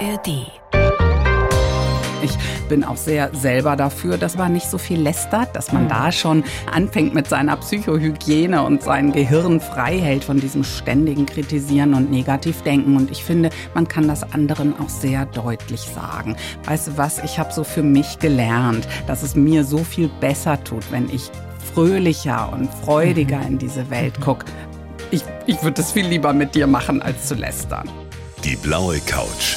ARD. Ich bin auch sehr selber dafür, dass man nicht so viel lästert, dass man da schon anfängt mit seiner Psychohygiene und sein Gehirn frei hält von diesem ständigen Kritisieren und Negativdenken. Und ich finde, man kann das anderen auch sehr deutlich sagen. Weißt du was, ich habe so für mich gelernt, dass es mir so viel besser tut, wenn ich fröhlicher und freudiger in diese Welt gucke. Ich, ich würde es viel lieber mit dir machen, als zu lästern. Die blaue Couch,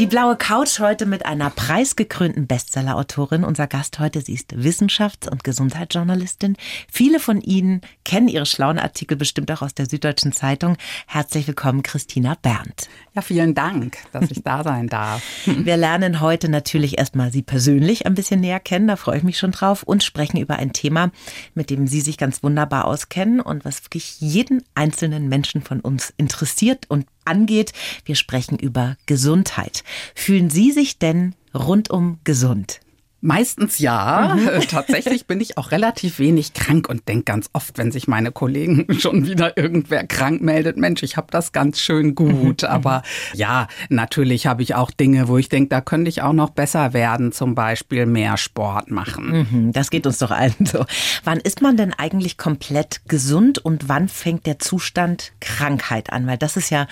Die blaue Couch heute mit einer preisgekrönten Bestsellerautorin. Unser Gast heute, sie ist Wissenschafts- und Gesundheitsjournalistin. Viele von Ihnen kennen ihre schlauen Artikel bestimmt auch aus der Süddeutschen Zeitung. Herzlich willkommen, Christina Berndt. Ja, vielen Dank, dass ich da sein darf. Wir lernen heute natürlich erstmal Sie persönlich ein bisschen näher kennen, da freue ich mich schon drauf, und sprechen über ein Thema, mit dem Sie sich ganz wunderbar auskennen und was wirklich jeden einzelnen Menschen von uns interessiert und angeht. Wir sprechen über Gesundheit. Fühlen Sie sich denn rundum gesund? Meistens ja. Mhm. Tatsächlich bin ich auch relativ wenig krank und denke ganz oft, wenn sich meine Kollegen schon wieder irgendwer krank meldet, Mensch, ich habe das ganz schön gut. Mhm. Aber ja, natürlich habe ich auch Dinge, wo ich denke, da könnte ich auch noch besser werden, zum Beispiel mehr Sport machen. Mhm, das geht uns doch allen so. Wann ist man denn eigentlich komplett gesund und wann fängt der Zustand Krankheit an? Weil das ist ja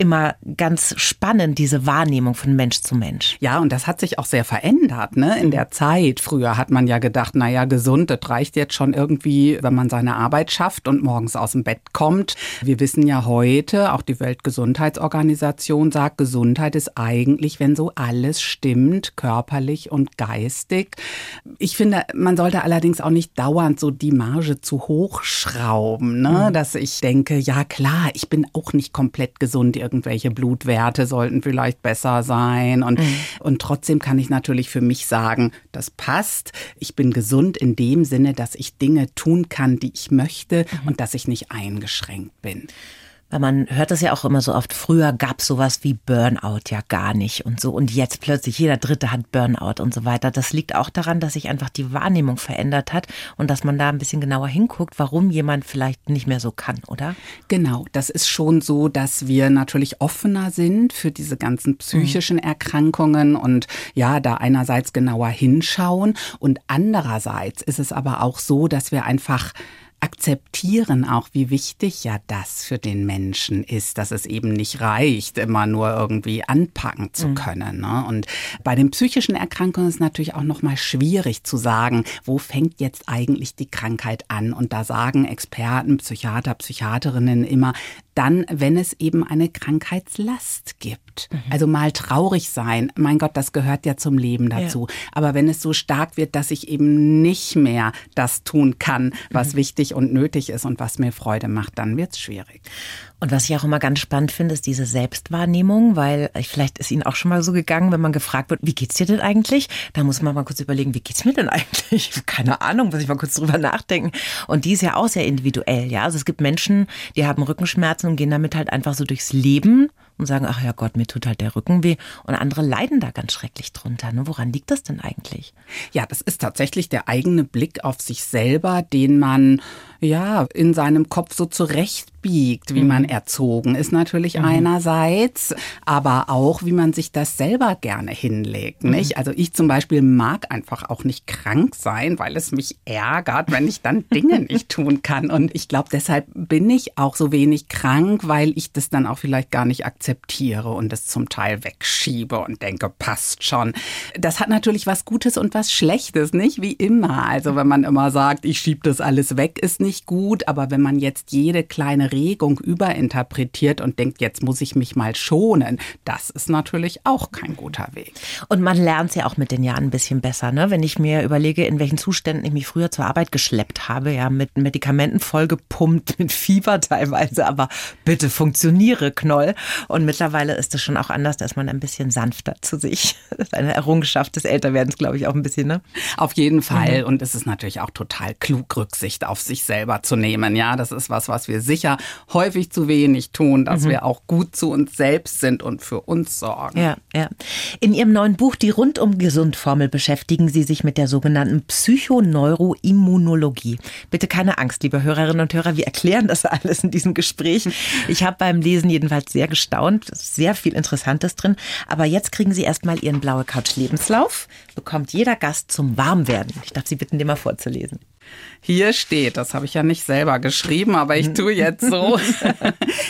immer ganz spannend, diese Wahrnehmung von Mensch zu Mensch. Ja, und das hat sich auch sehr verändert, ne? In der Zeit. Früher hat man ja gedacht, na ja, gesund, das reicht jetzt schon irgendwie, wenn man seine Arbeit schafft und morgens aus dem Bett kommt. Wir wissen ja heute, auch die Weltgesundheitsorganisation sagt, Gesundheit ist eigentlich, wenn so alles stimmt, körperlich und geistig. Ich finde, man sollte allerdings auch nicht dauernd so die Marge zu hoch schrauben, ne? Mhm. Dass ich denke, ja klar, ich bin auch nicht komplett gesund irgendwelche Blutwerte sollten vielleicht besser sein. Und, mhm. und trotzdem kann ich natürlich für mich sagen, das passt. Ich bin gesund in dem Sinne, dass ich Dinge tun kann, die ich möchte mhm. und dass ich nicht eingeschränkt bin. Weil man hört das ja auch immer so oft, früher gab es sowas wie Burnout ja gar nicht und so. Und jetzt plötzlich jeder Dritte hat Burnout und so weiter. Das liegt auch daran, dass sich einfach die Wahrnehmung verändert hat und dass man da ein bisschen genauer hinguckt, warum jemand vielleicht nicht mehr so kann, oder? Genau, das ist schon so, dass wir natürlich offener sind für diese ganzen psychischen mhm. Erkrankungen und ja, da einerseits genauer hinschauen und andererseits ist es aber auch so, dass wir einfach akzeptieren auch, wie wichtig ja das für den Menschen ist, dass es eben nicht reicht, immer nur irgendwie anpacken zu mhm. können. Ne? Und bei den psychischen Erkrankungen ist es natürlich auch noch mal schwierig zu sagen, wo fängt jetzt eigentlich die Krankheit an? Und da sagen Experten, Psychiater, Psychiaterinnen immer, dann, wenn es eben eine Krankheitslast gibt. Mhm. Also mal traurig sein, mein Gott, das gehört ja zum Leben dazu. Ja. Aber wenn es so stark wird, dass ich eben nicht mehr das tun kann, was mhm. wichtig und nötig ist und was mir Freude macht, dann wird es schwierig. Und was ich auch immer ganz spannend finde, ist diese Selbstwahrnehmung, weil vielleicht ist Ihnen auch schon mal so gegangen, wenn man gefragt wird, wie geht's dir denn eigentlich? Da muss man mal kurz überlegen, wie geht's mir denn eigentlich? Keine Ahnung, muss ich mal kurz drüber nachdenken. Und die ist ja auch sehr individuell, ja. Also es gibt Menschen, die haben Rückenschmerzen und gehen damit halt einfach so durchs Leben und sagen, ach ja Gott, mir tut halt der Rücken weh. Und andere leiden da ganz schrecklich drunter. Ne? Woran liegt das denn eigentlich? Ja, das ist tatsächlich der eigene Blick auf sich selber, den man ja in seinem Kopf so zurechtbiegt, wie mhm. man erzogen ist natürlich mhm. einerseits, aber auch wie man sich das selber gerne hinlegt. Mhm. Nicht? Also ich zum Beispiel mag einfach auch nicht krank sein, weil es mich ärgert, wenn ich dann Dinge nicht tun kann. Und ich glaube, deshalb bin ich auch so wenig krank, weil ich das dann auch vielleicht gar nicht akzeptiere und es zum Teil wegschiebe und denke, passt schon. Das hat natürlich was Gutes und was Schlechtes, nicht wie immer. Also wenn man immer sagt, ich schiebe das alles weg, ist nicht gut. Aber wenn man jetzt jede kleine Erregung überinterpretiert und denkt, jetzt muss ich mich mal schonen. Das ist natürlich auch kein guter Weg. Und man lernt es ja auch mit den Jahren ein bisschen besser, ne? Wenn ich mir überlege, in welchen Zuständen ich mich früher zur Arbeit geschleppt habe, ja, mit Medikamenten vollgepumpt, mit Fieber teilweise, aber bitte funktioniere, Knoll. Und mittlerweile ist es schon auch anders, da ist man ein bisschen sanfter zu sich. Das ist eine Errungenschaft des Älterwerdens, glaube ich, auch ein bisschen, ne? Auf jeden Fall. Mhm. Und es ist natürlich auch total klug, Rücksicht auf sich selber zu nehmen. Ja, das ist was, was wir sicher häufig zu wenig tun, dass mhm. wir auch gut zu uns selbst sind und für uns sorgen. Ja, ja. In Ihrem neuen Buch Die rundum gesund Formel beschäftigen Sie sich mit der sogenannten Psychoneuroimmunologie. Bitte keine Angst, liebe Hörerinnen und Hörer, wir erklären das alles in diesem Gespräch. Ich habe beim Lesen jedenfalls sehr gestaunt, sehr viel Interessantes drin. Aber jetzt kriegen Sie erstmal Ihren blaue Couch Lebenslauf, bekommt jeder Gast zum Warmwerden. Ich darf Sie bitten, den mal vorzulesen. Hier steht, das habe ich ja nicht selber geschrieben, aber ich tue jetzt so.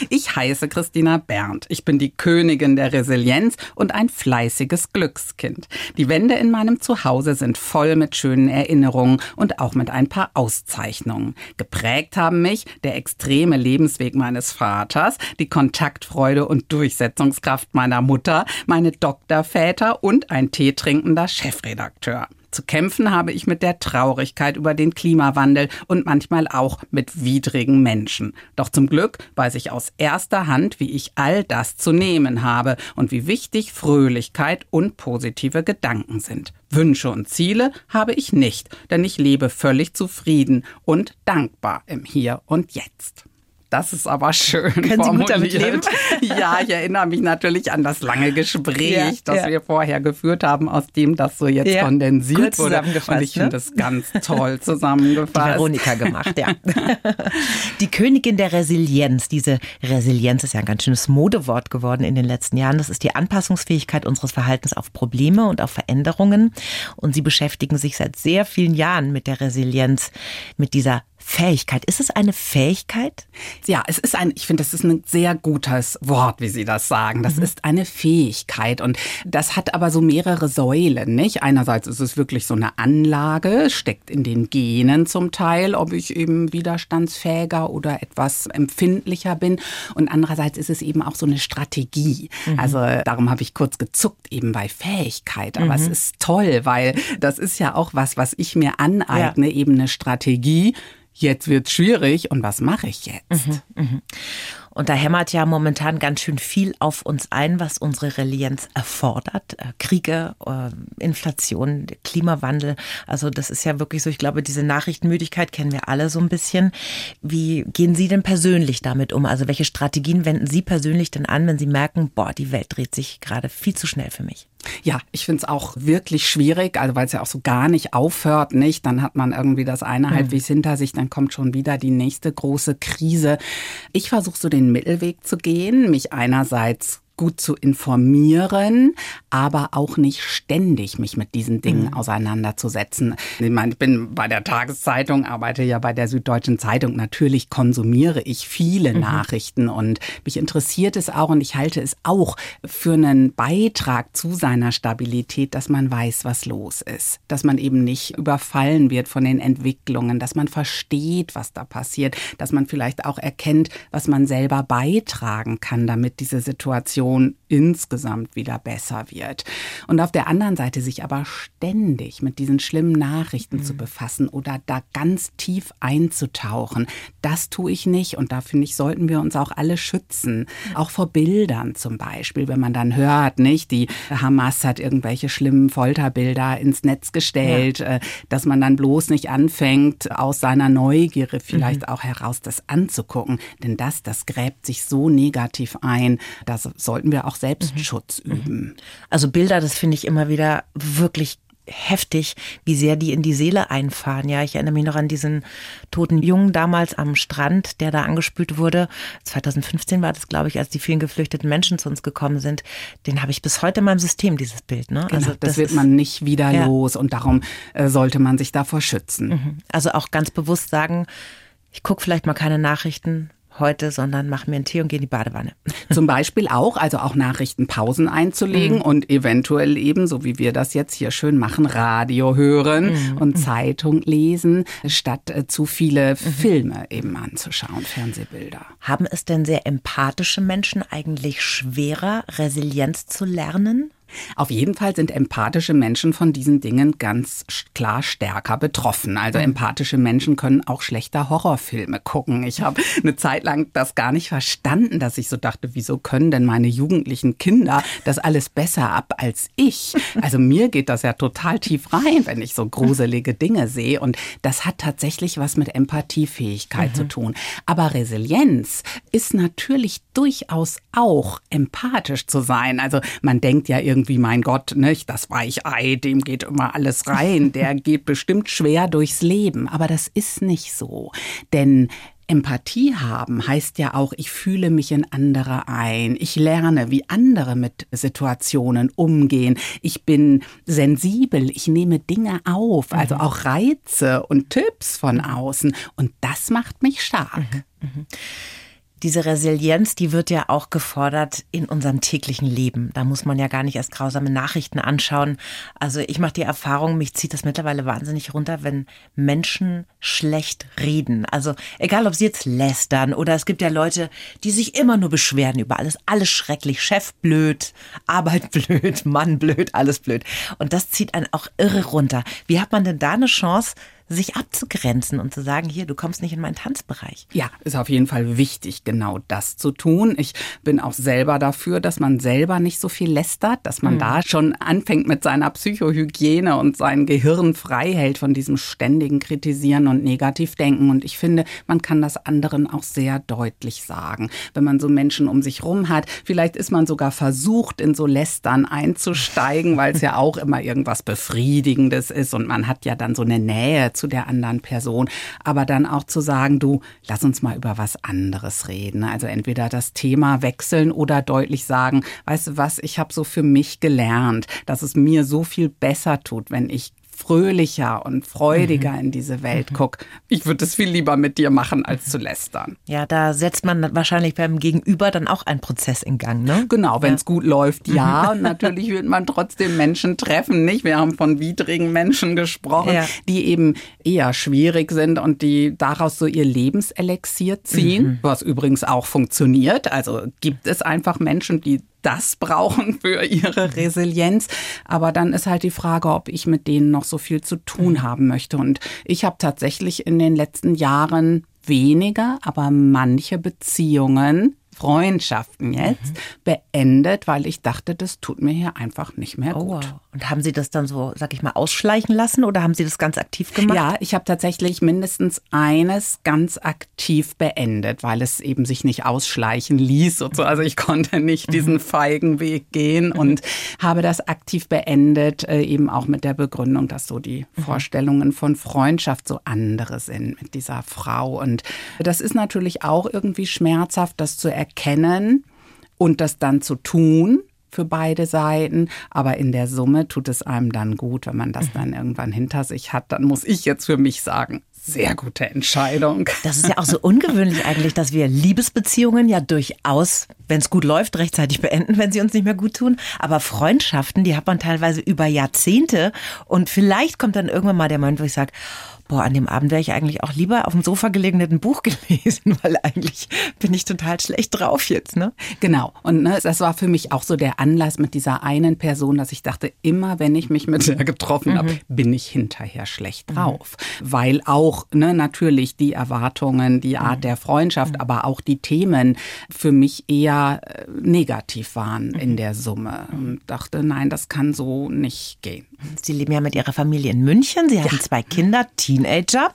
Ich heiße Christina Berndt. Ich bin die Königin der Resilienz und ein fleißiges Glückskind. Die Wände in meinem Zuhause sind voll mit schönen Erinnerungen und auch mit ein paar Auszeichnungen. Geprägt haben mich der extreme Lebensweg meines Vaters, die Kontaktfreude und Durchsetzungskraft meiner Mutter, meine Doktorväter und ein teetrinkender Chefredakteur. Zu kämpfen habe ich mit der Traurigkeit über den Klimawandel und manchmal auch mit widrigen Menschen. Doch zum Glück weiß ich aus erster Hand, wie ich all das zu nehmen habe und wie wichtig Fröhlichkeit und positive Gedanken sind. Wünsche und Ziele habe ich nicht, denn ich lebe völlig zufrieden und dankbar im Hier und Jetzt. Das ist aber schön Können. Sie gut damit leben? Ja, ich erinnere mich natürlich an das lange Gespräch, ja, das ja. wir vorher geführt haben, aus dem das so jetzt ja, kondensiert wurde. Und ich ne? finde das ganz toll zusammengefasst. Die Veronika gemacht, ja. Die Königin der Resilienz. Diese Resilienz ist ja ein ganz schönes Modewort geworden in den letzten Jahren. Das ist die Anpassungsfähigkeit unseres Verhaltens auf Probleme und auf Veränderungen. Und Sie beschäftigen sich seit sehr vielen Jahren mit der Resilienz, mit dieser Fähigkeit. Ist es eine Fähigkeit? Ja, es ist ein, ich finde, das ist ein sehr gutes Wort, wie Sie das sagen. Das mhm. ist eine Fähigkeit und das hat aber so mehrere Säulen, nicht? Einerseits ist es wirklich so eine Anlage, steckt in den Genen zum Teil, ob ich eben widerstandsfähiger oder etwas empfindlicher bin. Und andererseits ist es eben auch so eine Strategie. Mhm. Also darum habe ich kurz gezuckt eben bei Fähigkeit. Aber mhm. es ist toll, weil das ist ja auch was, was ich mir aneigne, ja. eben eine Strategie jetzt wird's schwierig und was mache ich jetzt? Mhm, mh. Und da hämmert ja momentan ganz schön viel auf uns ein, was unsere Resilienz erfordert. Äh, Kriege, äh, Inflation, Klimawandel. Also das ist ja wirklich so, ich glaube, diese Nachrichtenmüdigkeit kennen wir alle so ein bisschen. Wie gehen Sie denn persönlich damit um? Also welche Strategien wenden Sie persönlich denn an, wenn Sie merken, boah, die Welt dreht sich gerade viel zu schnell für mich? Ja, ich finde es auch wirklich schwierig, also weil es ja auch so gar nicht aufhört, nicht? Dann hat man irgendwie das eine mhm. halbwegs hinter sich, dann kommt schon wieder die nächste große Krise. Ich versuche so den Mittelweg zu gehen, mich einerseits gut zu informieren, aber auch nicht ständig mich mit diesen Dingen mhm. auseinanderzusetzen. Ich meine, ich bin bei der Tageszeitung, arbeite ja bei der Süddeutschen Zeitung. Natürlich konsumiere ich viele mhm. Nachrichten und mich interessiert es auch und ich halte es auch für einen Beitrag zu seiner Stabilität, dass man weiß, was los ist, dass man eben nicht überfallen wird von den Entwicklungen, dass man versteht, was da passiert, dass man vielleicht auch erkennt, was man selber beitragen kann, damit diese Situation Situation insgesamt wieder besser wird. Und auf der anderen Seite sich aber ständig mit diesen schlimmen Nachrichten mhm. zu befassen oder da ganz tief einzutauchen, das tue ich nicht. Und da finde ich, sollten wir uns auch alle schützen. Auch vor Bildern zum Beispiel, wenn man dann hört, nicht, die Hamas hat irgendwelche schlimmen Folterbilder ins Netz gestellt, ja. Äh, dass man dann bloß nicht anfängt, aus seiner Neugierde vielleicht mhm. auch heraus das anzugucken. Denn das, das gräbt sich so negativ ein, das soll sollten wir auch Selbstschutz mhm. üben. Also Bilder, das finde ich immer wieder wirklich heftig, wie sehr die in die Seele einfahren. Ja, ich erinnere mich noch an diesen toten Jungen damals am Strand, der da angespült wurde. 2015 war das, glaube ich, als die vielen geflüchteten Menschen zu uns gekommen sind. Den habe ich bis heute in meinem System, dieses Bild. Ne? Genau, also das, das wird man nicht wieder ja. los und darum äh, sollte man sich davor schützen. Mhm. Also auch ganz bewusst sagen, ich gucke vielleicht mal keine Nachrichten, heute, sondern mache mir einen Tee und gehe in die Badewanne. Zum Beispiel auch, also auch Nachrichtenpausen einzulegen mhm. und eventuell eben, so wie wir das jetzt hier schön machen, Radio hören mhm. und Zeitung lesen, statt äh, zu viele mhm. Filme eben anzuschauen, Fernsehbilder. Haben es denn sehr empathische Menschen eigentlich schwerer, Resilienz zu lernen? Auf jeden Fall sind empathische Menschen von diesen Dingen ganz klar stärker betroffen. Also mhm. empathische Menschen können auch schlechter Horrorfilme gucken. Ich habe eine Zeit lang das gar nicht verstanden, dass ich so dachte, wieso können denn meine jugendlichen Kinder das alles besser ab als ich? Also mir geht das ja total tief rein, wenn ich so gruselige Dinge sehe. Und das hat tatsächlich was mit Empathiefähigkeit mhm. zu tun. Aber Resilienz ist natürlich durchaus auch empathisch zu sein. Also man denkt ja irgendwie, irgendwie, mein Gott, nicht, das Weichei, dem geht immer alles rein, der geht bestimmt schwer durchs Leben. Aber das ist nicht so. Denn Empathie haben heißt ja auch, ich fühle mich in andere ein. Ich lerne, wie andere mit Situationen umgehen. Ich bin sensibel. Ich nehme Dinge auf, also mhm. auch Reize und Tipps von außen. Und das macht mich stark. Mhm. Mhm diese Resilienz, die wird ja auch gefordert in unserem täglichen Leben. Da muss man ja gar nicht erst grausame Nachrichten anschauen. Also ich mache die Erfahrung, mich zieht das mittlerweile wahnsinnig runter, wenn Menschen schlecht reden. Also egal, ob sie jetzt lästern oder es gibt ja Leute, die sich immer nur beschweren über alles. Alles schrecklich. Chef blöd, Arbeit blöd, Mann blöd, alles blöd. Und das zieht einen auch irre runter. Wie hat man denn da eine Chance, sich abzugrenzen und zu sagen, hier, du kommst nicht in meinen Tanzbereich. Ja, ist auf jeden Fall wichtig, genau das zu tun. Ich bin auch selber dafür, dass man selber nicht so viel lästert, dass man mhm. da schon anfängt mit seiner Psychohygiene und sein Gehirn frei hält von diesem ständigen Kritisieren und Negativdenken. Und ich finde, man kann das anderen auch sehr deutlich sagen. Wenn man so Menschen um sich rum hat, vielleicht ist man sogar versucht, in so Lästern einzusteigen, weil es ja auch immer irgendwas Befriedigendes ist und man hat ja dann so eine Nähe zu der anderen Person, aber dann auch zu sagen, du, lass uns mal über was anderes reden. Also entweder das Thema wechseln oder deutlich sagen, weißt du was, ich habe so für mich gelernt, dass es mir so viel besser tut, wenn ich fröhlicher und freudiger mhm. in diese Welt mhm. guck. Ich würde es viel lieber mit dir machen, als zu lästern. Ja, da setzt man wahrscheinlich beim Gegenüber dann auch einen Prozess in Gang, ne? Genau, wenn es ja. gut läuft, ja. Mhm. Und natürlich wird man trotzdem Menschen treffen, nicht? Wir haben von widrigen Menschen gesprochen, ja. die eben eher schwierig sind und die daraus so ihr Lebenselixier ziehen, mhm. was übrigens auch funktioniert. Also gibt es einfach Menschen, die das brauchen für ihre Resilienz. Aber dann ist halt die Frage, ob ich mit denen noch so viel zu tun mhm. haben möchte. Und ich habe tatsächlich in den letzten Jahren weniger, aber manche Beziehungen Freundschaften jetzt mhm. beendet, weil ich dachte, das tut mir hier einfach nicht mehr oh, gut. Und haben Sie das dann so, sag ich mal, ausschleichen lassen oder haben Sie das ganz aktiv gemacht? Ja, ich habe tatsächlich mindestens eines ganz aktiv beendet, weil es eben sich nicht ausschleichen ließ. Also ich konnte nicht mhm. diesen feigen Weg gehen mhm. und habe das aktiv beendet, äh, eben auch mit der Begründung, dass so die Vorstellungen von Freundschaft so andere sind mit dieser Frau. Und das ist natürlich auch irgendwie schmerzhaft, das zu erkennen erkennen und das dann zu tun für beide Seiten. Aber in der Summe tut es einem dann gut, wenn man das mhm. dann irgendwann hinter sich hat. Dann muss ich jetzt für mich sagen, sehr gute Entscheidung. Das ist ja auch so ungewöhnlich eigentlich, dass wir Liebesbeziehungen ja durchaus, wenn es gut läuft, rechtzeitig beenden, wenn sie uns nicht mehr gut tun. Aber Freundschaften, die hat man teilweise über Jahrzehnte. Und vielleicht kommt dann irgendwann mal der Moment, wo ich sage, boah, an dem Abend wäre ich eigentlich auch lieber auf dem Sofa gelegen hätte ein Buch gelesen, weil eigentlich bin ich total schlecht drauf jetzt, ne? Genau. Und ne, das war für mich auch so der Anlass mit dieser einen Person, dass ich dachte, immer wenn ich mich mit der getroffen mhm. habe, bin ich hinterher schlecht mhm. drauf. Mhm. Weil auch, ne, natürlich die Erwartungen, die Art mhm. der Freundschaft, mhm. aber auch die Themen für mich eher äh, negativ waren in mhm. der Summe. Und dachte, nein, das kann so nicht gehen. Sie leben ja mit Ihrer Familie in München. Sie ja. haben zwei Kinder, Teenager.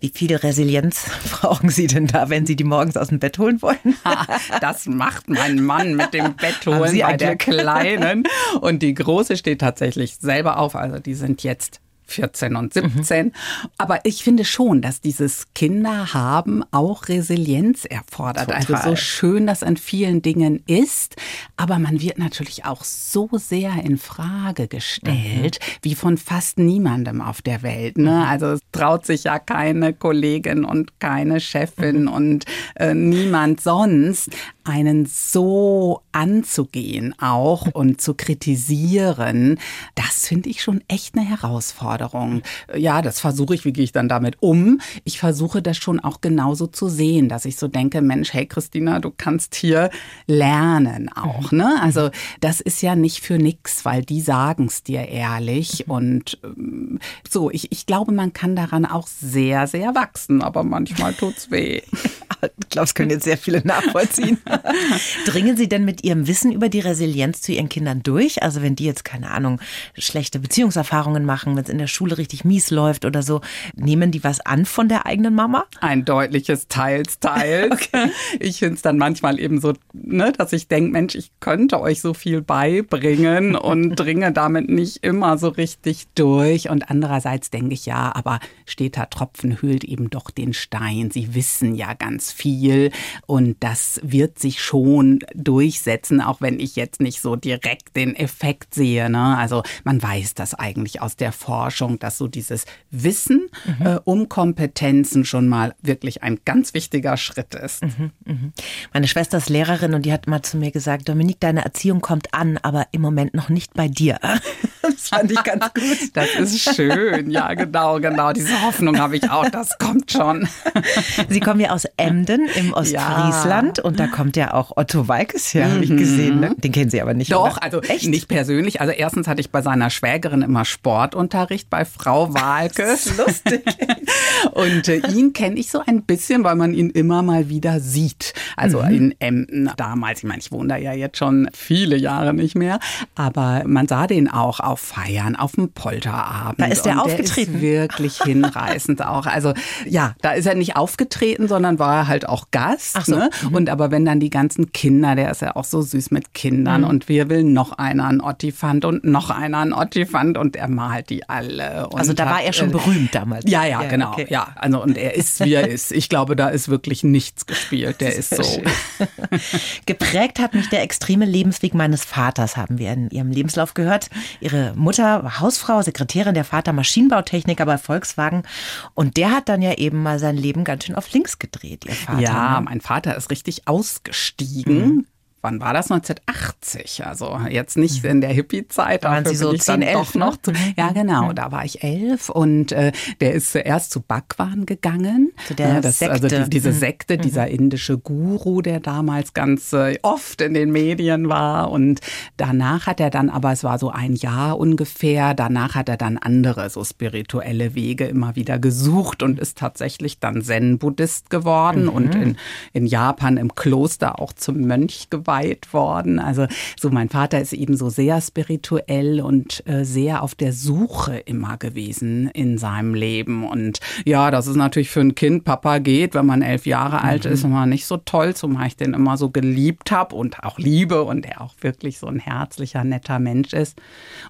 Wie viel Resilienz brauchen Sie denn da, wenn Sie die morgens aus dem Bett holen wollen? das macht mein Mann mit dem Bett holen bei der Kleinen. Und die Große steht tatsächlich selber auf. Also die sind jetzt 14 und 17. Mhm. Aber ich finde schon, dass dieses Kinder haben auch Resilienz erfordert. Total. Also so schön das an vielen Dingen ist, aber man wird natürlich auch so sehr in Frage gestellt, mhm. wie von fast niemandem auf der Welt. Ne? Mhm. Also es traut sich ja keine Kollegin und keine Chefin mhm. und äh, niemand sonst einen so anzugehen auch und zu kritisieren, das finde ich schon echt eine Herausforderung. Ja, das versuche ich, wie gehe ich dann damit um? Ich versuche das schon auch genauso zu sehen, dass ich so denke, Mensch, hey Christina, du kannst hier lernen auch, ne? Also das ist ja nicht für nix, weil die sagen es dir ehrlich und ähm, so, ich, ich glaube, man kann daran auch sehr, sehr wachsen, aber manchmal tut's weh. Ich glaube, es können jetzt sehr viele nachvollziehen. Dringen Sie denn mit Ihrem Wissen über die Resilienz zu Ihren Kindern durch? Also wenn die jetzt, keine Ahnung, schlechte Beziehungserfahrungen machen, wenn es in der Schule richtig mies läuft oder so, nehmen die was an von der eigenen Mama? Ein deutliches Teils, Teils. okay. Ich finde es dann manchmal eben so, ne, dass ich denke, Mensch, ich könnte euch so viel beibringen und dringe damit nicht immer so richtig durch. Und andererseits denke ich, ja, aber steter Tropfen hüllt eben doch den Stein. Sie wissen ja ganz viel und das wird sich schon durchsetzen, auch wenn ich jetzt nicht so direkt den Effekt sehe. Ne? Also man weiß das eigentlich aus der Forschung, dass so dieses Wissen mhm. äh, um Kompetenzen schon mal wirklich ein ganz wichtiger Schritt ist. Mhm, mh. Meine Schwester ist Lehrerin und die hat mal zu mir gesagt, Dominik, deine Erziehung kommt an, aber im Moment noch nicht bei dir. Das fand ich ganz gut. Das ist schön, ja genau, genau. Diese Hoffnung habe ich auch, das kommt schon. Sie kommen ja aus Emden im Ostfriesland ja. und da kommt ja auch Otto Walkes her, habe ich gesehen. Ne? Mhm. Den kennen Sie aber nicht. Doch, oder? also Echt? nicht persönlich. Also erstens hatte ich bei seiner Schwägerin immer Sportunterricht bei Frau Walkes. lustig. und äh, ihn kenne ich so ein bisschen, weil man ihn immer mal wieder sieht. Also mhm. in Emden damals, ich meine, ich wohne da ja jetzt schon viele Jahre nicht mehr, aber man sah den auch auf Feiern, auf dem Polterabend. Da ist und aufgetreten. Der ist wirklich hinreißend auch. Also ja, da ist er nicht aufgetreten, sondern war halt auch Gast. Ach so. Ne? Mhm. Und aber wenn dann die ganzen Kinder, der ist ja auch so süß mit Kindern mhm. und wir will noch einer einen Ottifant und noch einer einen Ottifant und er malt die alle. also da hat, war er schon äh, berühmt damals. Ja, ja, ja genau. Okay. Ja, also und er ist wie er ist. Ich glaube, da ist wirklich nichts gespielt. Der ist so. Geprägt hat mich der extreme Lebensweg meines Vaters, haben wir in ihrem Lebenslauf gehört. Ihre Mutter war Hausfrau, Sekretärin, der Vater Maschinenbautechniker bei Volkswagen und der hat dann ja eben mal sein Leben ganz schön auf links gedreht, ihr Vater. Ja, ne? mein Vater ist richtig ausgestiegen. Mhm wann war das? 1980. Also jetzt nicht mhm. in der Hippie-Zeit. Da waren Sie so 10, 11 noch? Zu, ja, genau. Da war ich elf und äh, der ist zuerst zu Bhagwan gegangen. Zu der ja, das, Sekte. Also die, diese mhm. Sekte, mhm. dieser indische Guru, der damals ganz äh, oft in den Medien war. Und danach hat er dann, aber es war so ein Jahr ungefähr, danach hat er dann andere so spirituelle Wege immer wieder gesucht und ist tatsächlich dann Zen-Buddhist geworden mhm. und in, in Japan im Kloster auch zum Mönch geworden geweiht worden. Also so mein Vater ist eben so sehr spirituell und äh, sehr auf der Suche immer gewesen in seinem Leben. Und ja, das ist natürlich für ein Kind, Papa geht, wenn man elf Jahre alt mhm. ist, immer nicht so toll, zumal ich den immer so geliebt habe und auch liebe und er auch wirklich so ein herzlicher, netter Mensch ist.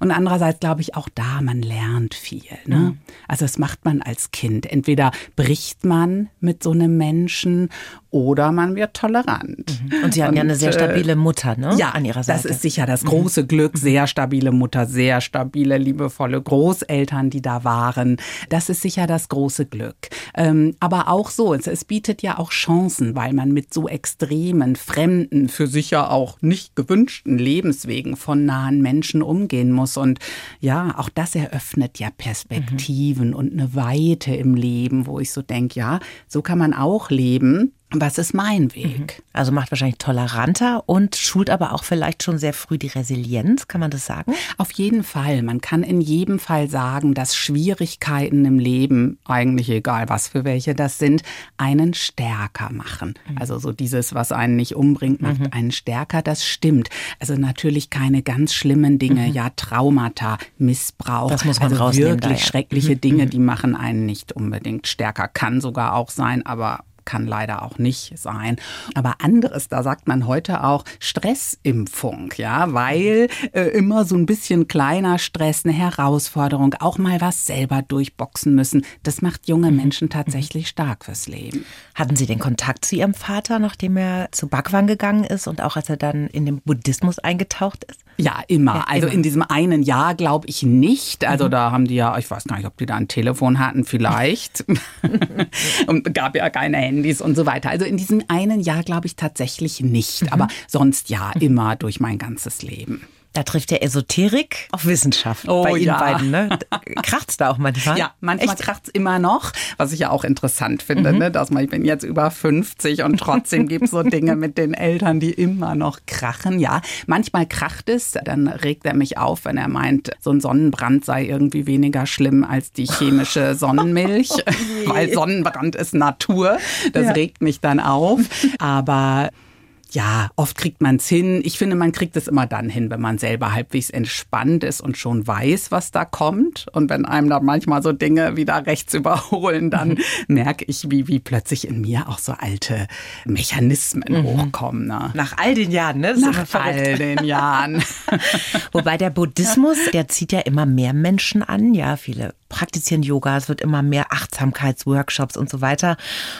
Und andererseits glaube ich auch da, man lernt viel. Ne? Mhm. Also das macht man als Kind. Entweder bricht man mit so einem Menschen oder man wird tolerant. Mhm. Und Sie hatten und, ja eine sehr stabile Mutter, ne? Ja, an Ihrer Seite. Das ist sicher das große mhm. Glück. Sehr stabile Mutter, sehr stabile, liebevolle Großeltern, die da waren. Das ist sicher das große Glück. Ähm, aber auch so, es, es bietet ja auch Chancen, weil man mit so extremen, fremden, für sicher auch nicht gewünschten Lebenswegen von nahen Menschen umgehen muss. Und ja, auch das eröffnet ja Perspektiven mhm. und eine Weite im Leben, wo ich so denke, ja, so kann man auch leben was ist mein Weg? Mhm. Also macht wahrscheinlich toleranter und schult aber auch vielleicht schon sehr früh die Resilienz, kann man das sagen? Auf jeden Fall. Man kann in jedem Fall sagen, dass Schwierigkeiten im Leben, eigentlich egal was für welche das sind, einen stärker machen. Mhm. Also so dieses, was einen nicht umbringt, macht mhm. einen stärker, das stimmt. Also natürlich keine ganz schlimmen Dinge, mhm. ja Traumata, Missbrauch, das muss man also wirklich schreckliche mhm. Dinge, mhm. die machen einen nicht unbedingt stärker, kann sogar auch sein, aber kann leider auch nicht sein. Aber anderes, da sagt man heute auch Stressimpfung, ja, weil äh, immer so ein bisschen kleiner Stress, eine Herausforderung, auch mal was selber durchboxen müssen, das macht junge mhm. Menschen tatsächlich stark fürs Leben. Hatten Sie den Kontakt zu Ihrem Vater, nachdem er zu Bhagwan gegangen ist und auch als er dann in den Buddhismus eingetaucht ist? Ja, immer. Ja, also immer. in diesem einen Jahr glaube ich nicht. Also mhm. da haben die ja, ich weiß gar nicht, ob die da ein Telefon hatten, vielleicht. und gab ja keine Handys und so weiter. Also in diesem einen Jahr glaube ich tatsächlich nicht. Mhm. Aber sonst ja, immer durch mein ganzes Leben. Da trifft der Esoterik auf Wissenschaft oh, bei Ihnen ja. beiden. Ne? Kracht's da auch manchmal? Ja, manchmal Echt? kracht's immer noch, was ich ja auch interessant finde, mhm. ne? dass man, ich bin jetzt über 50 und trotzdem gibt es so Dinge mit den Eltern, die immer noch krachen. Ja, manchmal kracht es, dann regt er mich auf, wenn er meint, so ein Sonnenbrand sei irgendwie weniger schlimm als die chemische Sonnenmilch, oh, weil Sonnenbrand ist Natur. Das ja. regt mich dann auf. Aber ja, oft kriegt man es hin. Ich finde, man kriegt es immer dann hin, wenn man selber halbwegs entspannt ist und schon weiß, was da kommt. Und wenn einem da manchmal so Dinge wieder rechts überholen, dann mhm. merke ich, wie, wie plötzlich in mir auch so alte Mechanismen mhm. hochkommen. Ne? Nach all den Jahren, ne? Nach all den Jahren. Wobei der Buddhismus, der zieht ja immer mehr Menschen an. Ja, viele praktizieren Yoga, es wird immer mehr Achtsamkeitsworkshops und so weiter.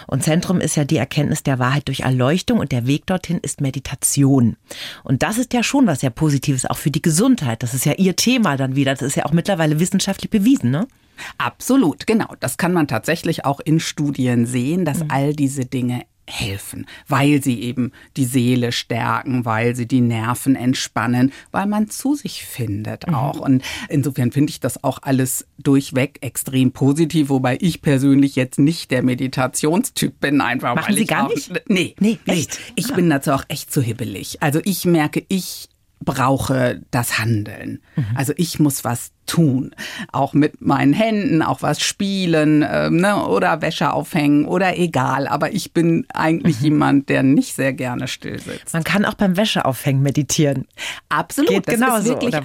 Und Zentrum ist ja die Erkenntnis der Wahrheit durch Erleuchtung und der Weg dorthin ist Meditation. Und das ist ja schon was sehr Positives, auch für die Gesundheit. Das ist ja Ihr Thema dann wieder. Das ist ja auch mittlerweile wissenschaftlich bewiesen, ne? Absolut, genau. Das kann man tatsächlich auch in Studien sehen, dass mhm. all diese Dinge helfen, weil sie eben die Seele stärken, weil sie die Nerven entspannen, weil man zu sich findet mhm. auch. Und insofern finde ich das auch alles durchweg extrem positiv, wobei ich persönlich jetzt nicht der Meditationstyp bin, einfach Machen weil Sie ich gar auch, nicht? Nee, nee, echt? Ich bin dazu auch echt zu hibbelig. Also ich merke, ich brauche das Handeln. Mhm. Also ich muss was tun. Auch mit meinen Händen, auch was spielen ähm, ne, oder Wäsche aufhängen oder egal. Aber ich bin eigentlich mhm. jemand, der nicht sehr gerne still sitzt. Man kann auch beim Wäscheaufhängen meditieren. Absolut. Geht das genauso. ist wirklich oder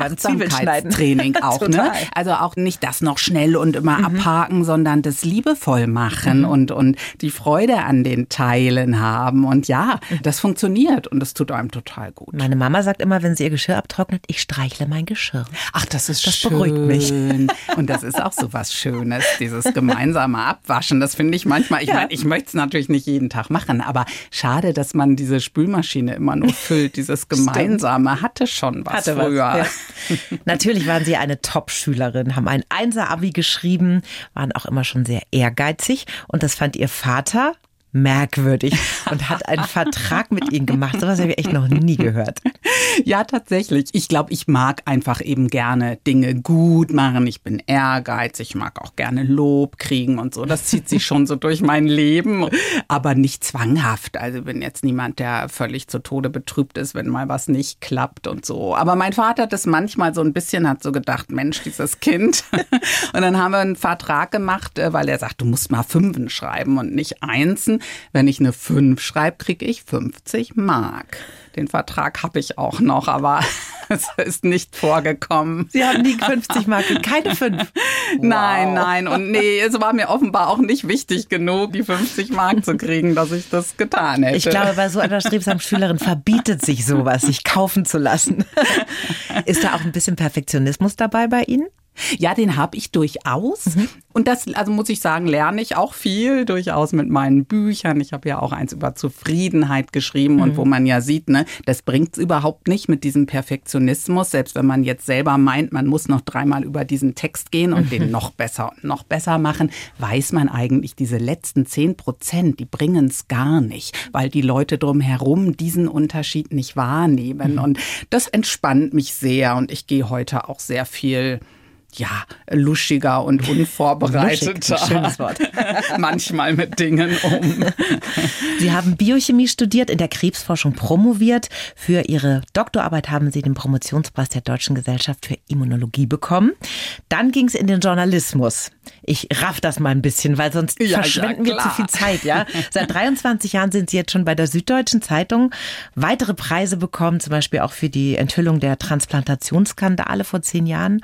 beim Training auch. ne? Also auch nicht das noch schnell und immer mhm. abhaken, sondern das liebevoll machen mhm. und, und die Freude an den Teilen haben. Und ja, das funktioniert und das tut einem total gut. Meine Mama sagt immer, wenn sie ihr Geschirr abtrocknet, ich streichle mein Geschirr. Ach, das ist das schön. beruhigt mich. Und das ist auch so was Schönes, dieses gemeinsame Abwaschen. Das finde ich manchmal, ich ja. meine, ich möchte es natürlich nicht jeden Tag machen, aber schade, dass man diese Spülmaschine immer nur füllt. Dieses Gemeinsame Stimmt. hatte schon was hatte früher. Was, ja. Natürlich waren Sie eine Top-Schülerin, haben ein Einser-Abi geschrieben, waren auch immer schon sehr ehrgeizig und das fand Ihr Vater merkwürdig und hat einen Vertrag mit ihnen gemacht. Sowas habe ich echt noch nie gehört. Ja, tatsächlich. Ich glaube, ich mag einfach eben gerne Dinge gut machen. Ich bin ehrgeizig, ich mag auch gerne Lob kriegen und so. Das zieht sich schon so durch mein Leben, aber nicht zwanghaft. Also bin jetzt niemand, der völlig zu Tode betrübt ist, wenn mal was nicht klappt und so. Aber mein Vater hat das manchmal so ein bisschen, hat so gedacht, Mensch, dieses Kind. Und dann haben wir einen Vertrag gemacht, äh, weil er sagt, du musst mal Fünfen schreiben und nicht Einsen. Wenn ich eine 5 schreibe, kriege ich 50 Mark. Den Vertrag habe ich auch noch, aber es ist nicht vorgekommen. Sie haben nie 50 Mark, keine 5. Wow. Nein, nein. Und nee, es war mir offenbar auch nicht wichtig genug, die 50 Mark zu kriegen, dass ich das getan hätte. Ich glaube, bei so einer strebsamen Schülerin verbietet sich sowas, sich kaufen zu lassen. Ist da auch ein bisschen Perfektionismus dabei bei Ihnen? Ja, den habe ich durchaus. Mhm. Und das, also muss ich sagen, lerne ich auch viel durchaus mit meinen Büchern. Ich habe ja auch eins über Zufriedenheit geschrieben mhm. und wo man ja sieht, ne, das bringt's überhaupt nicht mit diesem Perfektionismus. Selbst wenn man jetzt selber meint, man muss noch dreimal über diesen Text gehen und mhm. den noch besser und noch besser machen, weiß man eigentlich, diese letzten zehn Prozent, die bringen's gar nicht, weil die Leute drumherum diesen Unterschied nicht wahrnehmen. Mhm. Und das entspannt mich sehr und ich gehe heute auch sehr viel ja, luschiger und unvorbereiteter. schönes Wort. manchmal mit Dingen um. Sie haben Biochemie studiert, in der Krebsforschung promoviert. Für Ihre Doktorarbeit haben Sie den Promotionspreis der Deutschen Gesellschaft für Immunologie bekommen. Dann ging es in den Journalismus. Ich raff das mal ein bisschen, weil sonst ja, verschwenden ja, wir zu viel Zeit, ja. Seit 23 Jahren sind Sie jetzt schon bei der Süddeutschen Zeitung. Weitere Preise bekommen, zum Beispiel auch für die Enthüllung der Transplantationsskandale vor zehn Jahren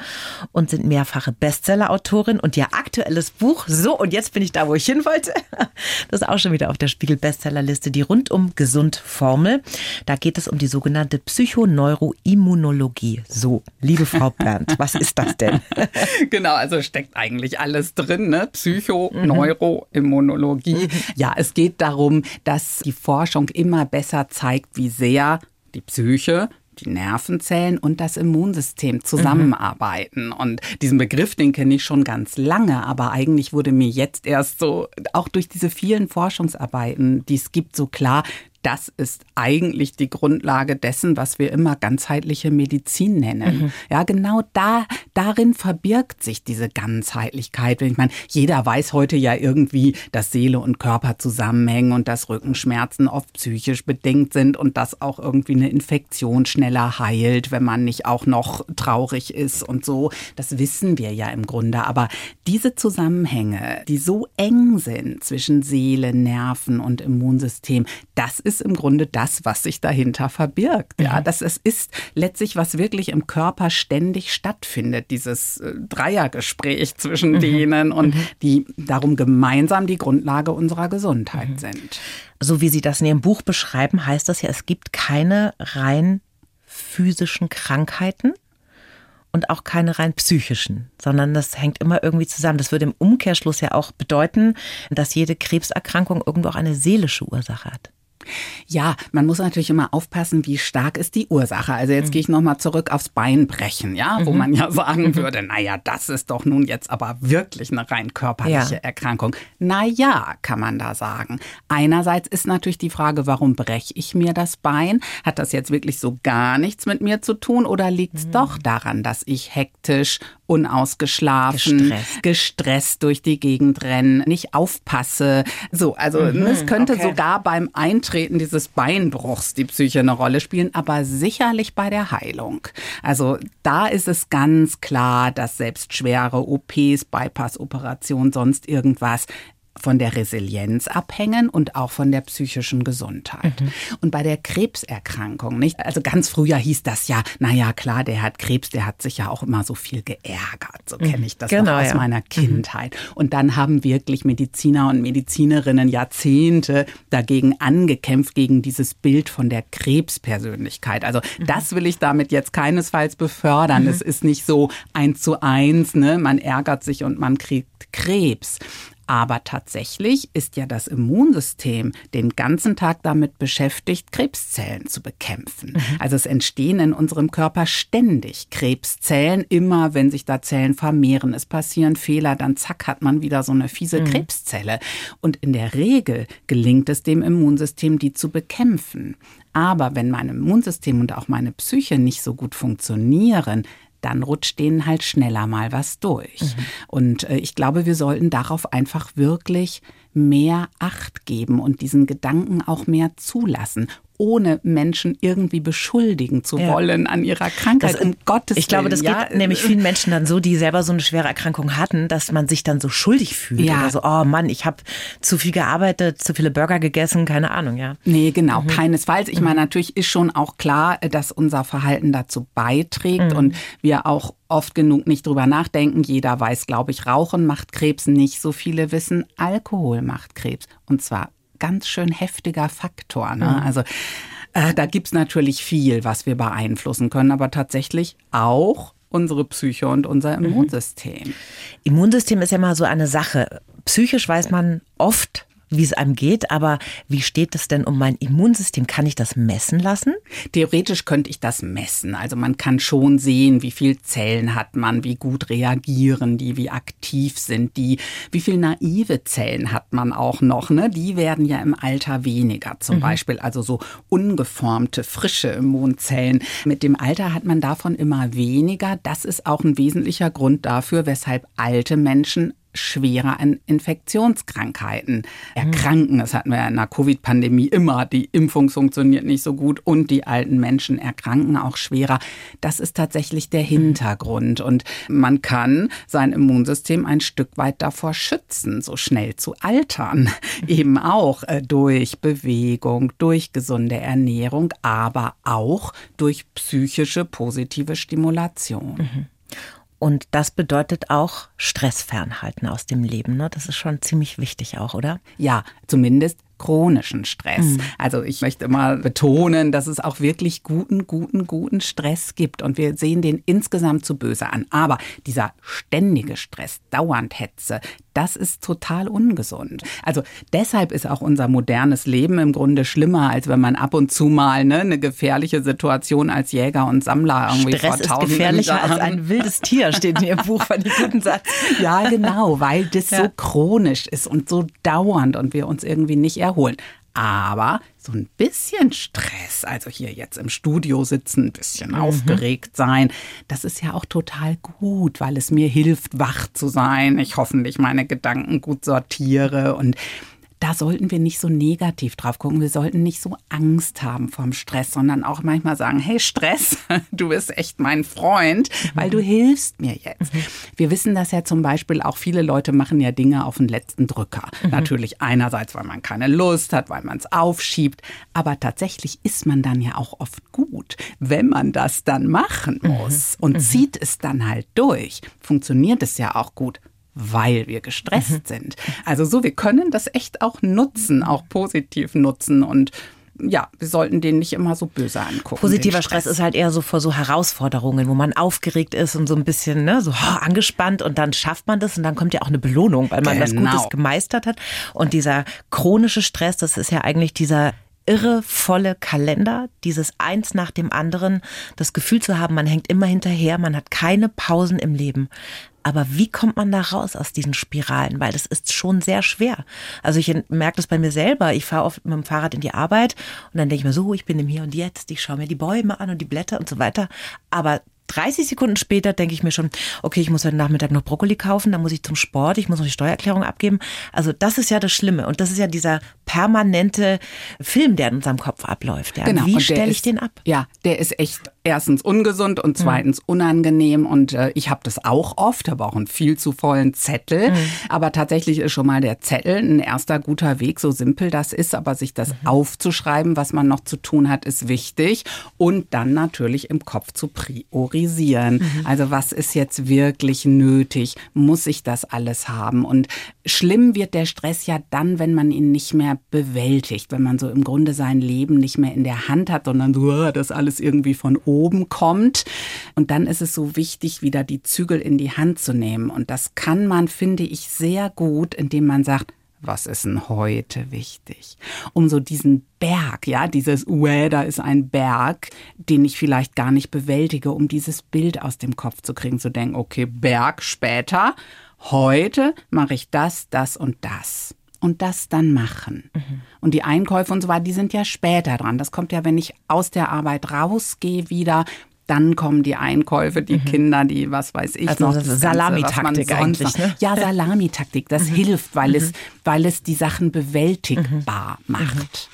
und sind sind mehrfache Bestseller-Autorin und ihr aktuelles Buch, so und jetzt bin ich da, wo ich hin wollte, das ist auch schon wieder auf der Spiegel-Bestsellerliste, die rundum gesund Formel. Da geht es um die sogenannte Psychoneuroimmunologie. So, liebe Frau Berndt, was ist das denn? genau, also steckt eigentlich alles drin, ne? Psychoneuroimmunologie. Mhm. Ja, es geht darum, dass die Forschung immer besser zeigt, wie sehr die Psyche die Nervenzellen und das Immunsystem zusammenarbeiten. Mhm. Und diesen Begriff, den kenne ich schon ganz lange, aber eigentlich wurde mir jetzt erst so, auch durch diese vielen Forschungsarbeiten, die es gibt, so klar, das ist eigentlich die Grundlage dessen, was wir immer ganzheitliche Medizin nennen. Mhm. Ja, genau da, darin verbirgt sich diese Ganzheitlichkeit. Ich meine, jeder weiß heute ja irgendwie, dass Seele und Körper zusammenhängen und dass Rückenschmerzen oft psychisch bedingt sind und dass auch irgendwie eine Infektion schneller heilt, wenn man nicht auch noch traurig ist und so. Das wissen wir ja im Grunde. Aber diese Zusammenhänge, die so eng sind zwischen Seele, Nerven und Immunsystem, das ist ist im Grunde das, was sich dahinter verbirgt. Ja, mhm. das es ist letztlich, was wirklich im Körper ständig stattfindet, dieses äh, Dreiergespräch zwischen mhm. denen und mhm. die darum gemeinsam die Grundlage unserer Gesundheit mhm. sind. So wie Sie das in Ihrem Buch beschreiben, heißt das ja, es gibt keine rein physischen Krankheiten, und auch keine rein psychischen, sondern das hängt immer irgendwie zusammen. Das würde im Umkehrschluss ja auch bedeuten, dass jede Krebserkrankung irgendwo auch eine seelische Ursache hat. Ja, man muss natürlich immer aufpassen, wie stark ist die Ursache. Also jetzt mhm. gehe ich nochmal zurück aufs Beinbrechen, ja, wo mhm. man ja sagen mhm. würde, naja, das ist doch nun jetzt aber wirklich eine rein körperliche ja. Erkrankung. Naja, kann man da sagen. Einerseits ist natürlich die Frage, warum breche ich mir das Bein? Hat das jetzt wirklich so gar nichts mit mir zu tun oder liegt es mhm. doch daran, dass ich hektisch unausgeschlafen, gestresst. gestresst. durch die Gegend rennen, nicht aufpasse. So, also mhm, es könnte okay. sogar beim Eintreten dieses Beinbruchs die Psyche eine Rolle spielen, aber sicherlich bei der Heilung. Also da ist es ganz klar, dass selbst schwere OPs, Bypass-Operationen, sonst irgendwas von der Resilienz abhängen und auch von der psychischen Gesundheit. Mhm. Und bei der Krebserkrankung, nicht? Also ganz früher hieß das ja, naja, klar, der hat Krebs, der hat sich ja auch immer so viel geärgert. So kenne ich das genau, aus ja. meiner mhm. Kindheit. Mhm. Und dann haben wirklich Mediziner und Medizinerinnen Jahrzehnte dagegen angekämpft, gegen dieses Bild von der Krebspersönlichkeit. Also mhm. das will ich damit jetzt keinesfalls befördern. Mhm. Es ist nicht so eins zu eins, ne? Man ärgert sich und man kriegt Krebs. Aber tatsächlich ist ja das Immunsystem den ganzen Tag damit beschäftigt, Krebszellen zu bekämpfen. Mhm. Also es entstehen in unserem Körper ständig Krebszellen, immer wenn sich da Zellen vermehren, es passieren Fehler, dann zack hat man wieder so eine fiese mhm. Krebszelle. Und in der Regel gelingt es dem Immunsystem, die zu bekämpfen. Aber wenn mein Immunsystem und auch meine Psyche nicht so gut funktionieren, dann rutscht denen halt schneller mal was durch. Mhm. Und äh, ich glaube, wir sollten darauf einfach wirklich mehr Acht geben und diesen Gedanken auch mehr zulassen ohne Menschen irgendwie beschuldigen zu ja. wollen an ihrer Krankheit. Das, um Gottes ich glaube, das ja. geht nämlich vielen Menschen dann so, die selber so eine schwere Erkrankung hatten, dass man sich dann so schuldig fühlt. Ja. Oder so, oh Mann, ich habe zu viel gearbeitet, zu viele Burger gegessen, keine Ahnung, ja. Nee, genau, mhm. keinesfalls. Ich meine, mhm. natürlich ist schon auch klar, dass unser Verhalten dazu beiträgt mhm. und wir auch oft genug nicht drüber nachdenken. Jeder weiß, glaube ich, Rauchen macht Krebs nicht. So viele wissen, Alkohol macht Krebs. Und zwar ganz schön heftiger Faktor. Ne? Mhm. Also äh, da gibt's natürlich viel, was wir beeinflussen können, aber tatsächlich auch unsere Psyche und unser mhm. Immunsystem. Mhm. Immunsystem ist ja mal so eine Sache. Psychisch weiß man oft, wie es einem geht, aber wie steht es denn um mein Immunsystem? Kann ich das messen lassen? Theoretisch könnte ich das messen. Also man kann schon sehen, wie viel Zellen hat man, wie gut reagieren die, wie aktiv sind die, wie viel naive Zellen hat man auch noch. Ne? Die werden ja im Alter weniger zum mhm. Beispiel. Also so ungeformte, frische Immunzellen. Mit dem Alter hat man davon immer weniger. Das ist auch ein wesentlicher Grund dafür, weshalb alte Menschen schwerer an Infektionskrankheiten erkranken. Das hatten wir ja in der Covid-Pandemie immer. Die Impfung funktioniert nicht so gut und die alten Menschen erkranken auch schwerer. Das ist tatsächlich der Hintergrund. Und man kann sein Immunsystem ein Stück weit davor schützen, so schnell zu altern. Eben auch äh, durch Bewegung, durch gesunde Ernährung, aber auch durch psychische positive Stimulation. Und das bedeutet auch Stress fernhalten aus dem Leben. Ne? Das ist schon ziemlich wichtig auch, oder? Ja, zumindest chronischen Stress. Mhm. Also ich möchte mal betonen, dass es auch wirklich guten, guten, guten Stress gibt und wir sehen den insgesamt zu böse an. Aber dieser ständige Stress, dauernd Hetze, das ist total ungesund. Also deshalb ist auch unser modernes Leben im Grunde schlimmer, als wenn man ab und zu mal ne, eine gefährliche Situation als Jäger und Sammler irgendwie Stress vor ist gefährlicher Jahren. als ein wildes Tier, steht in Ihrem Buch von dem guten Satz. Ja, genau, weil das ja. so chronisch ist und so dauernd und wir uns irgendwie nicht erholen. Aber so ein bisschen Stress, also hier jetzt im Studio sitzen, ein bisschen mhm. aufgeregt sein, das ist ja auch total gut, weil es mir hilft, wach zu sein. Ich hoffentlich meine Gedanken gut sortiere und da sollten wir nicht so negativ drauf gucken. Wir sollten nicht so Angst haben vom Stress, sondern auch manchmal sagen, hey Stress, du bist echt mein Freund, weil du hilfst mir jetzt. Mhm. Wir wissen das ja zum Beispiel auch, viele Leute machen ja Dinge auf den letzten Drücker. Mhm. Natürlich einerseits, weil man keine Lust hat, weil man es aufschiebt, aber tatsächlich ist man dann ja auch oft gut, wenn man das dann machen mhm. muss mhm. und zieht es dann halt durch. Funktioniert es ja auch gut weil wir gestresst mhm. sind. Also so, wir können das echt auch nutzen, auch positiv nutzen und ja, wir sollten den nicht immer so böse angucken. Positiver Stress. Stress. ist halt eher so vor so Herausforderungen, wo man aufgeregt ist und so ein bisschen ne, so oh, angespannt und dann schafft man das und dann kommt ja auch eine Belohnung, weil man genau. was Gutes gemeistert hat. Und dieser chronische Stress, das ist ja eigentlich dieser irre volle Kalender, dieses eins nach dem anderen, das Gefühl zu haben, man hängt immer hinterher, man hat keine Pausen im Leben. Aber wie kommt man da raus aus diesen Spiralen? Weil das ist schon sehr schwer. Also ich merke das bei mir selber. Ich fahre oft mit dem Fahrrad in die Arbeit und dann denke ich mir so, ich bin im Hier und Jetzt, ich schaue mir die Bäume an und die Blätter und so weiter. Aber 30 Sekunden später denke ich mir schon, okay, ich muss heute Nachmittag noch Brokkoli kaufen, dann muss ich zum Sport, ich muss noch die Steuererklärung abgeben. Also das ist ja das Schlimme und das ist ja dieser permanente Film, der in unserem Kopf abläuft. Ja. Genau. Wie stelle ich den ab? Ja, der ist echt erstens ungesund und hm. zweitens mhm. unangenehm und äh, ich habe das auch oft, habe auch einen viel zu vollen Zettel, mhm. aber tatsächlich ist schon mal der Zettel ein erster guter Weg, so simpel das ist, aber sich das mhm. aufzuschreiben, was man noch zu tun hat, ist wichtig und dann natürlich im Kopf zu priorisieren priorisieren. Mhm. Also was ist jetzt wirklich nötig? Muss ich das alles haben? Und schlimm wird der Stress ja dann, wenn man ihn nicht mehr bewältigt, wenn man so im Grunde sein Leben nicht mehr in der Hand hat, sondern so, ah, das alles irgendwie von oben kommt. Und dann ist es so wichtig, wieder die Zügel in die Hand zu nehmen. Und das kann man, finde ich, sehr gut, indem man sagt, was ist denn heute wichtig? Um so diesen Berg, ja, dieses Uä, da ist ein Berg, den ich vielleicht gar nicht bewältige, um dieses Bild aus dem Kopf zu kriegen, zu denken, okay, Berg später, heute mache ich das, das und das. Und das dann machen. Mhm. Und die Einkäufe und so weiter, die sind ja später dran. Das kommt ja, wenn ich aus der Arbeit rausgehe wieder, dann kommen die Einkäufe, die mhm. Kinder, die, was weiß ich also noch. Das Salamitaktik eigentlich, ne? Ja, Salamitaktik, das mhm. hilft, weil, mhm. es, weil es die Sachen bewältigbar mhm. macht.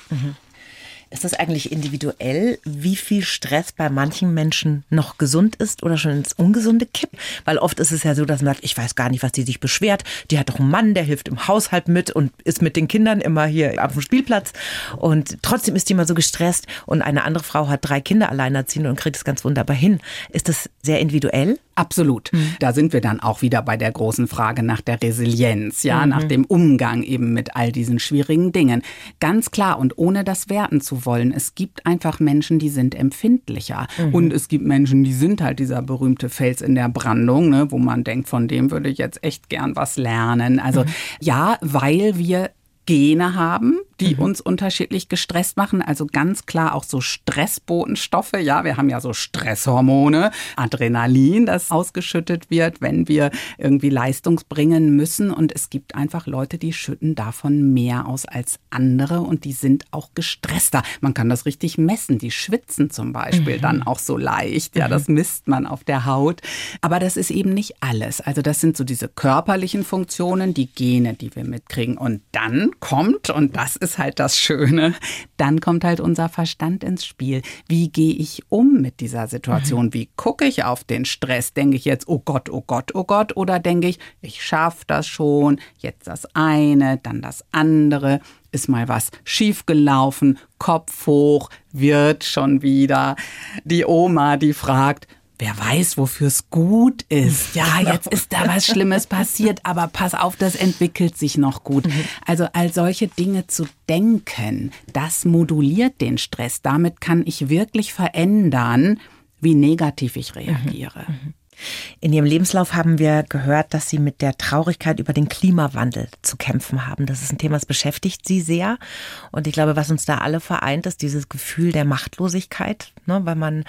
Ist das eigentlich individuell, wie viel Stress bei manchen Menschen noch gesund ist oder schon ins Ungesunde kippt? Weil oft ist es ja so, dass man sagt, ich weiß gar nicht, was die sich beschwert. Die hat doch einen Mann, der hilft im Haushalt mit und ist mit den Kindern immer hier auf dem Spielplatz. Und trotzdem ist die immer so gestresst. Und eine andere Frau hat drei Kinder alleinerziehend und kriegt es ganz wunderbar hin. Ist das sehr individuell? Absolut. Mhm. Da sind wir dann auch wieder bei der großen Frage nach der Resilienz, ja, mhm. nach dem Umgang eben mit all diesen schwierigen Dingen. Ganz klar und ohne das werten zu wollen. Es gibt einfach Menschen, die sind empfindlicher. Mhm. Und es gibt Menschen, die sind halt dieser berühmte Fels in der Brandung, ne, wo man denkt, von dem würde ich jetzt echt gern was lernen. Also mhm. ja, weil wir Gene haben, die mhm. uns unterschiedlich gestresst machen. Also ganz klar auch so Stressbotenstoffe. Ja, wir haben ja so Stresshormone, Adrenalin, das ausgeschüttet wird, wenn wir irgendwie Leistung bringen müssen. Und es gibt einfach Leute, die schütten davon mehr aus als andere und die sind auch gestresster. Man kann das richtig messen. Die schwitzen zum Beispiel mhm. dann auch so leicht. Ja, das mhm. misst man auf der Haut. Aber das ist eben nicht alles. Also das sind so diese körperlichen Funktionen, die Gene, die wir mitkriegen. Und dann kommt, und das ist ist halt das Schöne. Dann kommt halt unser Verstand ins Spiel. Wie gehe ich um mit dieser Situation? Mhm. Wie gucke ich auf den Stress? Denke ich jetzt, oh Gott, oh Gott, oh Gott? Oder denke ich, ich schaffe das schon, jetzt das eine, dann das andere? Ist mal was schiefgelaufen, Kopf hoch, wird schon wieder. Die Oma, die fragt, wer weiß, wofür es gut ist. Ja, genau. jetzt ist da was Schlimmes passiert, aber pass auf, das entwickelt sich noch gut. Mhm. Also all solche Dinge zu denken, das moduliert den Stress. Damit kann ich wirklich verändern, wie negativ ich reagiere. Mhm. In Ihrem Lebenslauf haben wir gehört, dass Sie mit der Traurigkeit über den Klimawandel zu kämpfen haben. Das ist ein Thema, das beschäftigt Sie sehr. Und ich glaube, was uns da alle vereint, ist dieses Gefühl der Machtlosigkeit, ne? weil man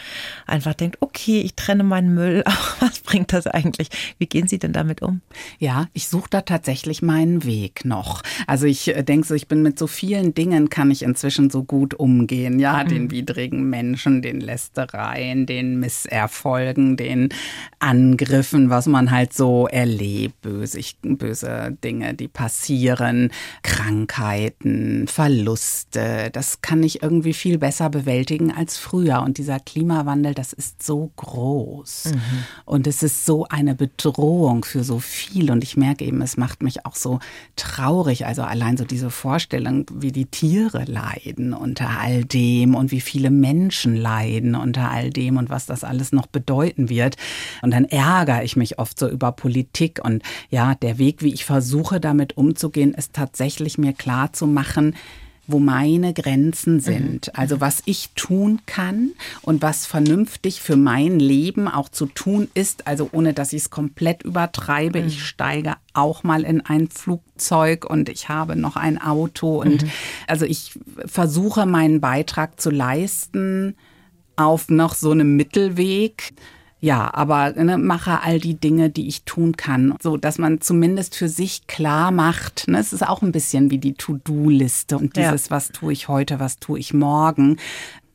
einfach denkt, okay, ich trenne meinen Müll, aber was bringt das eigentlich? Wie gehen Sie denn damit um? Ja, ich suche da tatsächlich meinen Weg noch. Also ich äh, denke so, ich bin mit so vielen Dingen kann ich inzwischen so gut umgehen. Ja, mhm. den widrigen Menschen, den Lästereien, den Misserfolgen, den Angriffen, was man halt so erlebt, böse, böse Dinge, die passieren, Krankheiten, Verluste. Das kann ich irgendwie viel besser bewältigen als früher. Und dieser Klimawandel, das ist so groß. Mhm. Und es ist so eine Bedrohung für so viel. Und ich merke eben, es macht mich auch so traurig. Also allein so diese Vorstellung, wie die Tiere leiden unter all dem und wie viele Menschen leiden unter all dem und was das alles noch bedeuten wird. Und und dann ärgere ich mich oft so über Politik. Und ja, der Weg, wie ich versuche, damit umzugehen, ist tatsächlich mir klar zu machen, wo meine Grenzen mhm. sind. Mhm. Also was ich tun kann und was vernünftig für mein Leben auch zu tun ist, also ohne dass ich es komplett übertreibe. Mhm. Ich steige auch mal in ein Flugzeug und ich habe noch ein Auto und mhm. also ich versuche meinen Beitrag zu leisten auf noch so einem Mittelweg ja, aber ne, mache all die Dinge, die ich tun kann, so dass man zumindest für sich klar macht. Ne, es ist auch ein bisschen wie die To-Do-Liste und dieses, ja. was tue ich heute, was tue ich morgen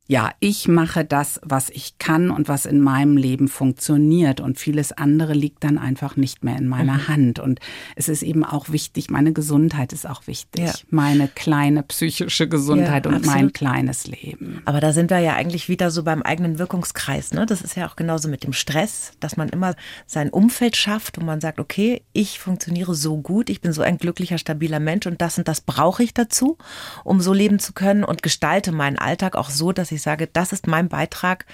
ja, ich mache das, was ich kann und was in meinem Leben funktioniert und vieles andere liegt dann einfach nicht mehr in meiner mhm. Hand. Und es ist eben auch wichtig, meine Gesundheit ist auch wichtig, ja. meine kleine psychische Gesundheit ja, und absolut. mein kleines Leben. Aber da sind wir ja eigentlich wieder so beim eigenen Wirkungskreis. Ne? Das ist ja auch genauso mit dem Stress, dass man immer sein Umfeld schafft und man sagt, okay, ich funktioniere so gut, ich bin so ein glücklicher, stabiler Mensch und das und das brauche ich dazu, um so leben zu können und gestalte meinen Alltag auch so, dass ich sage, das ist mein Beitrag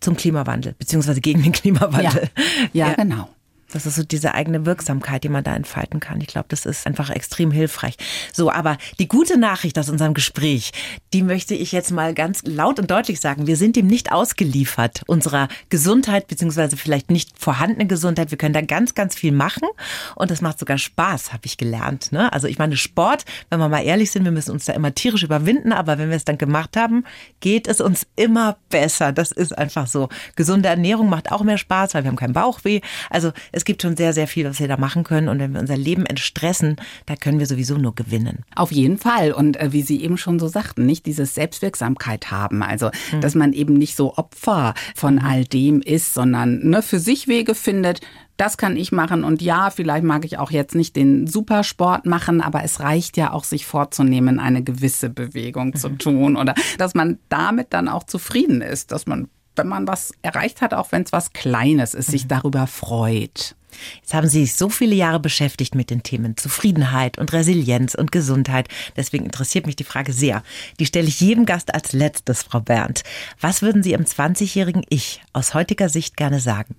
zum Klimawandel, beziehungsweise gegen den Klimawandel. Ja, ja, genau. Das ist so diese eigene Wirksamkeit, die man da entfalten kann. Ich glaube, das ist einfach extrem hilfreich. So, aber die gute Nachricht aus unserem Gespräch, die möchte ich jetzt mal ganz laut und deutlich sagen. Wir sind ihm nicht ausgeliefert, unserer Gesundheit, beziehungsweise vielleicht nicht vorhandene Gesundheit. Wir können da ganz, ganz viel machen. Und das macht sogar Spaß, habe ich gelernt. Ne? Also ich meine, Sport, wenn wir mal ehrlich sind, wir müssen uns da immer tierisch überwinden. Aber wenn wir es dann gemacht haben, geht es uns immer besser. Das ist einfach so. Gesunde Ernährung macht auch mehr Spaß, weil wir haben keinen Bauchweh. Also es es gibt schon sehr, sehr viel, was wir da machen können. Und wenn wir unser Leben entstressen, da können wir sowieso nur gewinnen. Auf jeden Fall. Und äh, wie Sie eben schon so sagten, nicht dieses Selbstwirksamkeit haben. Also, mhm. dass man eben nicht so Opfer von all dem ist, sondern ne, für sich Wege findet, das kann ich machen und ja, vielleicht mag ich auch jetzt nicht den Supersport machen, aber es reicht ja auch, sich vorzunehmen, eine gewisse Bewegung mhm. zu tun oder dass man damit dann auch zufrieden ist, dass man wenn man was erreicht hat, auch wenn es was Kleines ist, sich mhm. darüber freut. Jetzt haben Sie sich so viele Jahre beschäftigt mit den Themen Zufriedenheit und Resilienz und Gesundheit. Deswegen interessiert mich die Frage sehr. Die stelle ich jedem Gast als letztes, Frau Berndt. Was würden Sie im 20-jährigen Ich aus heutiger Sicht gerne sagen?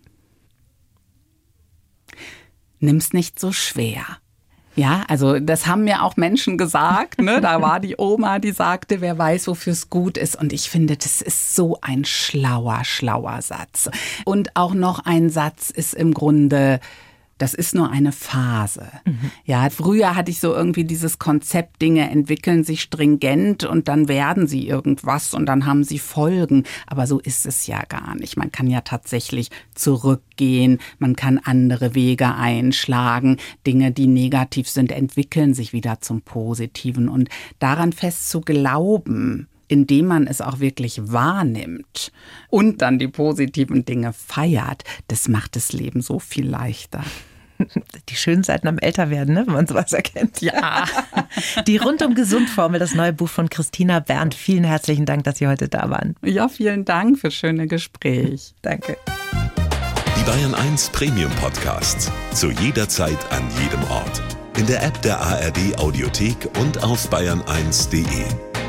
Nimm's nicht so schwer. Ja, also das haben mir auch Menschen gesagt. Ne? Da war die Oma, die sagte, wer weiß, wofür es gut ist. Und ich finde, das ist so ein schlauer, schlauer Satz. Und auch noch ein Satz ist im Grunde, das ist nur eine Phase. Mhm. Ja, früher hatte ich so irgendwie dieses Konzept, Dinge entwickeln sich stringent und dann werden sie irgendwas und dann haben sie Folgen. Aber so ist es ja gar nicht. Man kann ja tatsächlich zurückgehen, man kann andere Wege einschlagen. Dinge, die negativ sind, entwickeln sich wieder zum Positiven. Und daran fest zu glauben, indem man es auch wirklich wahrnimmt und dann die positiven Dinge feiert, das macht das Leben so viel leichter. Die schönen Seiten am Älterwerden, ne? wenn man sowas erkennt. Ja. Die Rundum Gesund Formel, das neue Buch von Christina Berndt. Vielen herzlichen Dank, dass Sie heute da waren. Ja, vielen Dank für schöne Gespräch. Danke. Die Bayern 1 Premium Podcasts. Zu jeder Zeit, an jedem Ort. In der App der ARD Audiothek und auf bayern1.de.